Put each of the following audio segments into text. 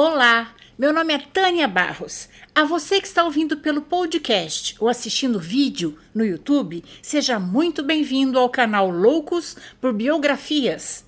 Olá, meu nome é Tânia Barros. A você que está ouvindo pelo podcast ou assistindo vídeo no YouTube, seja muito bem-vindo ao canal Loucos por Biografias.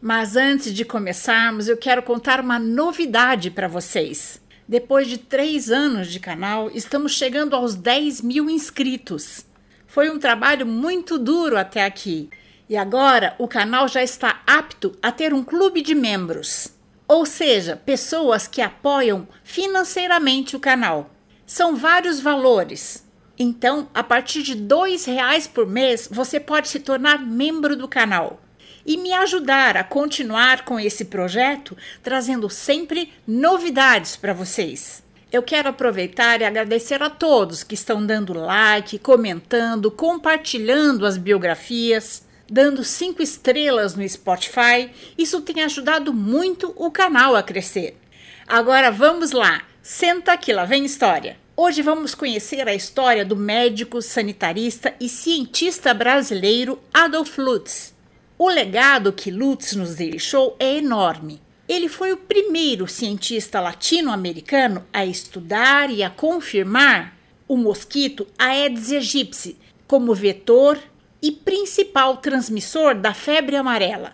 Mas antes de começarmos, eu quero contar uma novidade para vocês. Depois de três anos de canal, estamos chegando aos 10 mil inscritos. Foi um trabalho muito duro até aqui e agora o canal já está apto a ter um clube de membros, ou seja, pessoas que apoiam financeiramente o canal. São vários valores. Então, a partir de R$ reais por mês, você pode se tornar membro do canal e me ajudar a continuar com esse projeto, trazendo sempre novidades para vocês. Eu quero aproveitar e agradecer a todos que estão dando like, comentando, compartilhando as biografias dando cinco estrelas no Spotify. Isso tem ajudado muito o canal a crescer. Agora vamos lá, senta aqui, lá vem história. Hoje vamos conhecer a história do médico, sanitarista e cientista brasileiro Adolf Lutz. O legado que Lutz nos deixou é enorme. Ele foi o primeiro cientista latino-americano a estudar e a confirmar o mosquito Aedes aegypti como vetor e principal transmissor da febre amarela.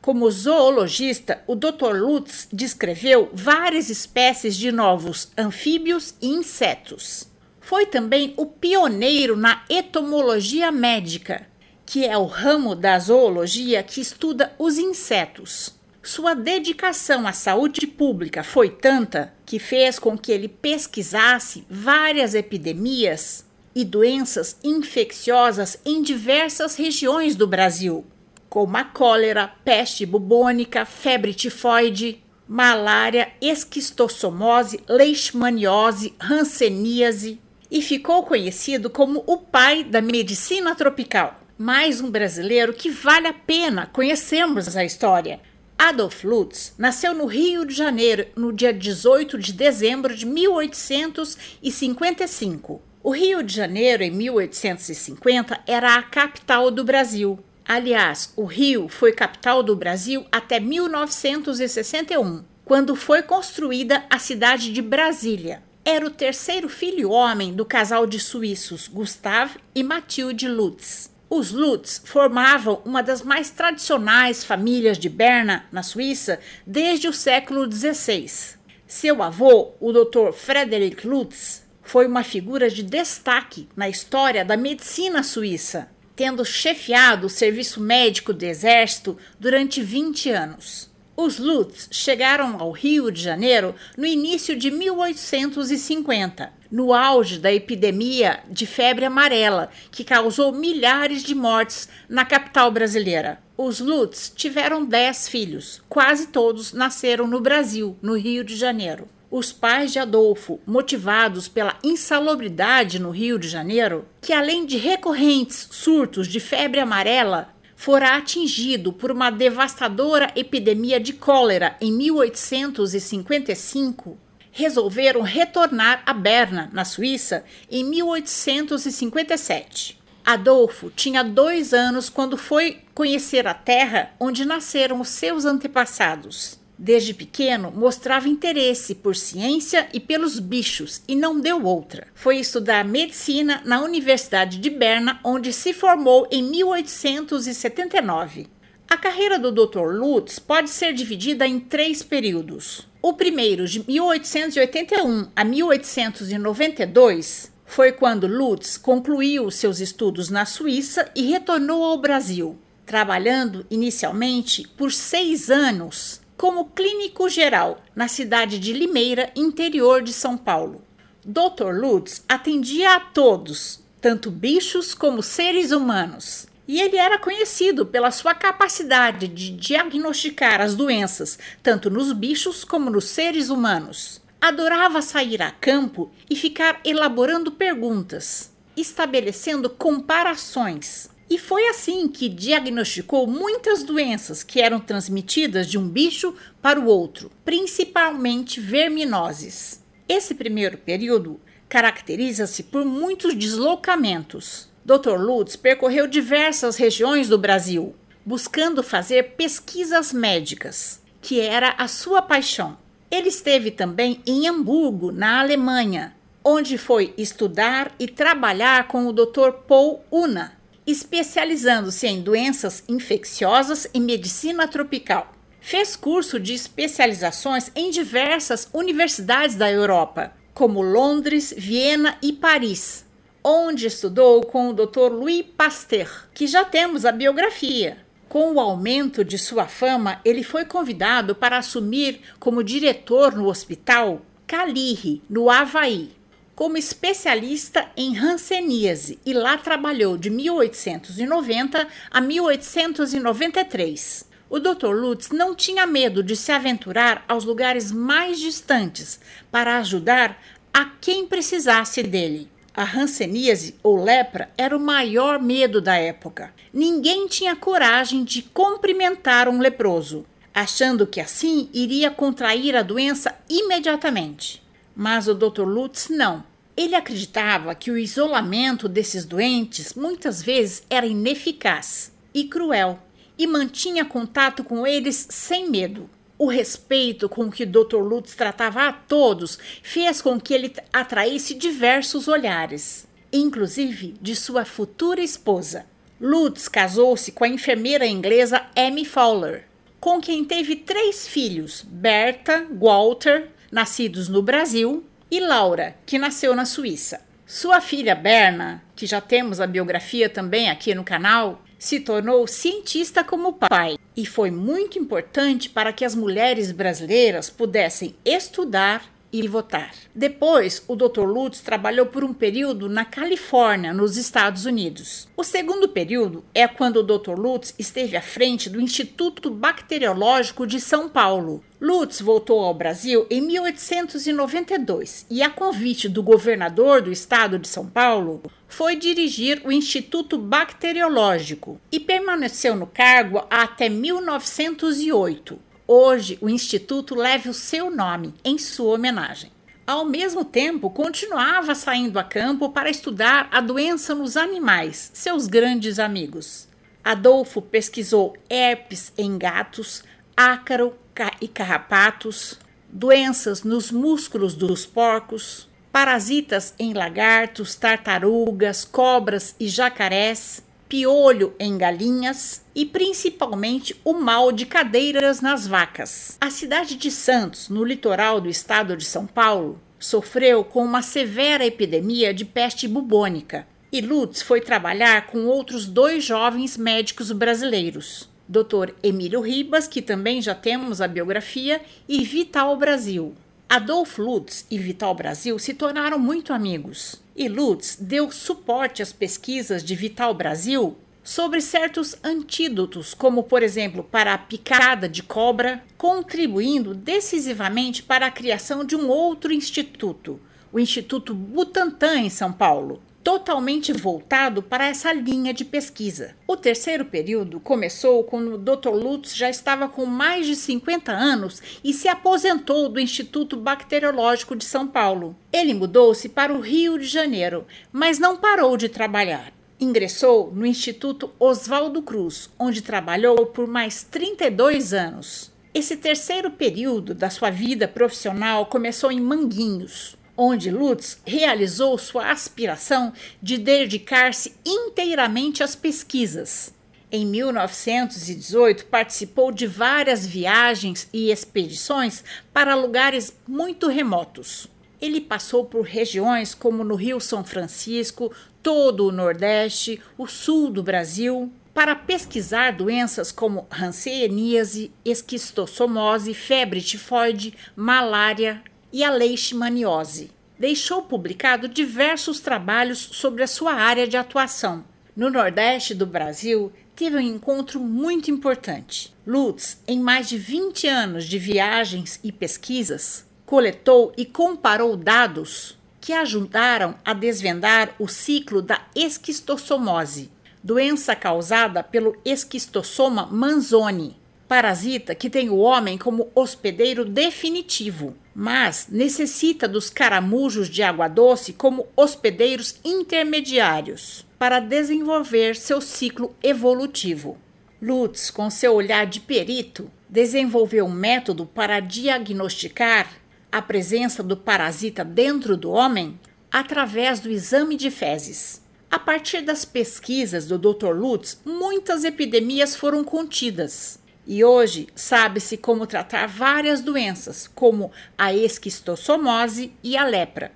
Como zoologista, o Dr. Lutz descreveu várias espécies de novos anfíbios e insetos. Foi também o pioneiro na etomologia médica, que é o ramo da zoologia que estuda os insetos. Sua dedicação à saúde pública foi tanta que fez com que ele pesquisasse várias epidemias e doenças infecciosas em diversas regiões do Brasil, como a cólera, peste bubônica, febre tifoide, malária, esquistossomose, leishmaniose, hanseníase, e ficou conhecido como o pai da medicina tropical. Mais um brasileiro que vale a pena conhecermos a história. Adolf Lutz nasceu no Rio de Janeiro no dia 18 de dezembro de 1855. O Rio de Janeiro, em 1850, era a capital do Brasil. Aliás, o Rio foi capital do Brasil até 1961, quando foi construída a cidade de Brasília. Era o terceiro filho homem do casal de suíços Gustav e Mathilde Lutz. Os Lutz formavam uma das mais tradicionais famílias de Berna, na Suíça, desde o século XVI. Seu avô, o Dr. Frederick Lutz, foi uma figura de destaque na história da medicina suíça, tendo chefiado o serviço médico do exército durante 20 anos. Os Lutz chegaram ao Rio de Janeiro no início de 1850, no auge da epidemia de febre amarela, que causou milhares de mortes na capital brasileira. Os Lutz tiveram 10 filhos, quase todos nasceram no Brasil, no Rio de Janeiro. Os pais de Adolfo, motivados pela insalubridade no Rio de Janeiro, que além de recorrentes surtos de febre amarela, fora atingido por uma devastadora epidemia de cólera em 1855, resolveram retornar a Berna, na Suíça, em 1857. Adolfo tinha dois anos quando foi conhecer a terra onde nasceram os seus antepassados. Desde pequeno, mostrava interesse por ciência e pelos bichos e não deu outra. Foi estudar medicina na Universidade de Berna, onde se formou em 1879. A carreira do Dr. Lutz pode ser dividida em três períodos. O primeiro, de 1881 a 1892, foi quando Lutz concluiu seus estudos na Suíça e retornou ao Brasil, trabalhando inicialmente por seis anos como clínico geral na cidade de Limeira, interior de São Paulo. Dr. Lutz atendia a todos, tanto bichos como seres humanos. E ele era conhecido pela sua capacidade de diagnosticar as doenças, tanto nos bichos como nos seres humanos. Adorava sair a campo e ficar elaborando perguntas, estabelecendo comparações e foi assim que diagnosticou muitas doenças que eram transmitidas de um bicho para o outro, principalmente verminoses. Esse primeiro período caracteriza-se por muitos deslocamentos. Dr. Lutz percorreu diversas regiões do Brasil, buscando fazer pesquisas médicas, que era a sua paixão. Ele esteve também em Hamburgo, na Alemanha, onde foi estudar e trabalhar com o Dr. Paul Una, especializando-se em doenças infecciosas e medicina tropical. Fez curso de especializações em diversas universidades da Europa, como Londres, Viena e Paris, onde estudou com o Dr. Louis Pasteur, que já temos a biografia. Com o aumento de sua fama, ele foi convidado para assumir como diretor no hospital Calirri, no Havaí, como especialista em hanseníase e lá trabalhou de 1890 a 1893. O Dr. Lutz não tinha medo de se aventurar aos lugares mais distantes para ajudar a quem precisasse dele. A hanseníase ou lepra era o maior medo da época. Ninguém tinha coragem de cumprimentar um leproso, achando que assim iria contrair a doença imediatamente. Mas o Dr. Lutz não. Ele acreditava que o isolamento desses doentes muitas vezes era ineficaz e cruel e mantinha contato com eles sem medo. O respeito com que Dr. Lutz tratava a todos fez com que ele atraísse diversos olhares, inclusive de sua futura esposa. Lutz casou-se com a enfermeira inglesa Amy Fowler, com quem teve três filhos: Berta, Walter, nascidos no Brasil, e Laura, que nasceu na Suíça. Sua filha Berna, que já temos a biografia também aqui no canal, se tornou cientista como pai e foi muito importante para que as mulheres brasileiras pudessem estudar e votar. Depois, o Dr. Lutz trabalhou por um período na Califórnia, nos Estados Unidos. O segundo período é quando o Dr. Lutz esteve à frente do Instituto Bacteriológico de São Paulo. Lutz voltou ao Brasil em 1892 e, a convite do governador do estado de São Paulo, foi dirigir o Instituto Bacteriológico e permaneceu no cargo até 1908 Hoje, o Instituto leva o seu nome em sua homenagem. Ao mesmo tempo, continuava saindo a campo para estudar a doença nos animais, seus grandes amigos. Adolfo pesquisou herpes em gatos, ácaro e carrapatos, doenças nos músculos dos porcos, parasitas em lagartos, tartarugas, cobras e jacarés, piolho em galinhas e principalmente o mal de cadeiras nas vacas. A cidade de Santos, no litoral do estado de São Paulo, sofreu com uma severa epidemia de peste bubônica. E Lutz foi trabalhar com outros dois jovens médicos brasileiros, Dr. Emílio Ribas, que também já temos a biografia, e Vital Brasil. Adolfo Lutz e Vital Brasil se tornaram muito amigos, e Lutz deu suporte às pesquisas de Vital Brasil sobre certos antídotos, como por exemplo para a picada de cobra, contribuindo decisivamente para a criação de um outro instituto, o Instituto Butantan em São Paulo, totalmente voltado para essa linha de pesquisa. O terceiro período começou quando o Dr. Lutz já estava com mais de 50 anos e se aposentou do Instituto Bacteriológico de São Paulo. Ele mudou-se para o Rio de Janeiro, mas não parou de trabalhar. Ingressou no Instituto Oswaldo Cruz, onde trabalhou por mais 32 anos. Esse terceiro período da sua vida profissional começou em Manguinhos, onde Lutz realizou sua aspiração de dedicar-se inteiramente às pesquisas. Em 1918, participou de várias viagens e expedições para lugares muito remotos. Ele passou por regiões como no Rio São Francisco, todo o Nordeste, o sul do Brasil, para pesquisar doenças como hanseníase, esquistossomose, febre tifoide, malária, e a leishmaniose. Deixou publicado diversos trabalhos sobre a sua área de atuação. No Nordeste do Brasil, teve um encontro muito importante. Lutz, em mais de 20 anos de viagens e pesquisas, coletou e comparou dados que ajudaram a desvendar o ciclo da esquistossomose, doença causada pelo esquistossoma manzoni, parasita que tem o homem como hospedeiro definitivo, mas necessita dos caramujos de água doce como hospedeiros intermediários para desenvolver seu ciclo evolutivo. Lutz, com seu olhar de perito, desenvolveu um método para diagnosticar a presença do parasita dentro do homem através do exame de fezes. A partir das pesquisas do Dr. Lutz, muitas epidemias foram contidas. E hoje sabe-se como tratar várias doenças, como a esquistossomose e a lepra.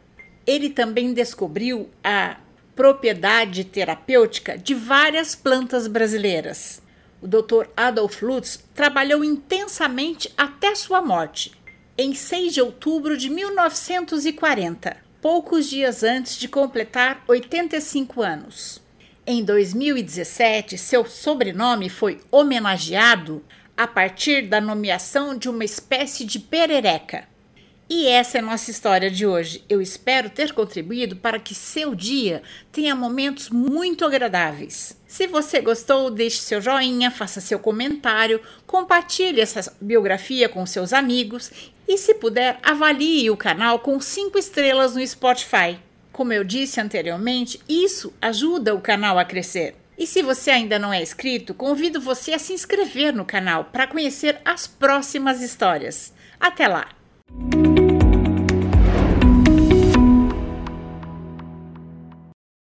Ele também descobriu a propriedade terapêutica de várias plantas brasileiras. O Dr. Adolf Lutz trabalhou intensamente até sua morte, em 6 de outubro de 1940, poucos dias antes de completar 85 anos. Em 2017, seu sobrenome foi homenageado a partir da nomeação de uma espécie de perereca. E essa é nossa história de hoje. Eu espero ter contribuído para que seu dia tenha momentos muito agradáveis. Se você gostou, deixe seu joinha, faça seu comentário, compartilhe essa biografia com seus amigos e, se puder, avalie o canal com 5 estrelas no Spotify. Como eu disse anteriormente, isso ajuda o canal a crescer. E se você ainda não é inscrito, convido você a se inscrever no canal para conhecer as próximas histórias. Até lá!